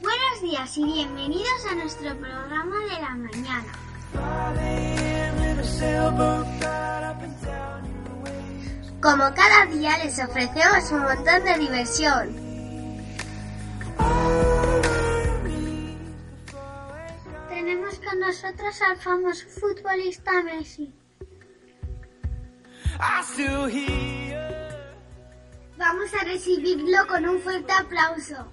Buenos días y bienvenidos a nuestro programa de la mañana. Como cada día les ofrecemos un montón de diversión. Tenemos con nosotros al famoso futbolista Messi. Vamos a recibirlo con un fuerte aplauso.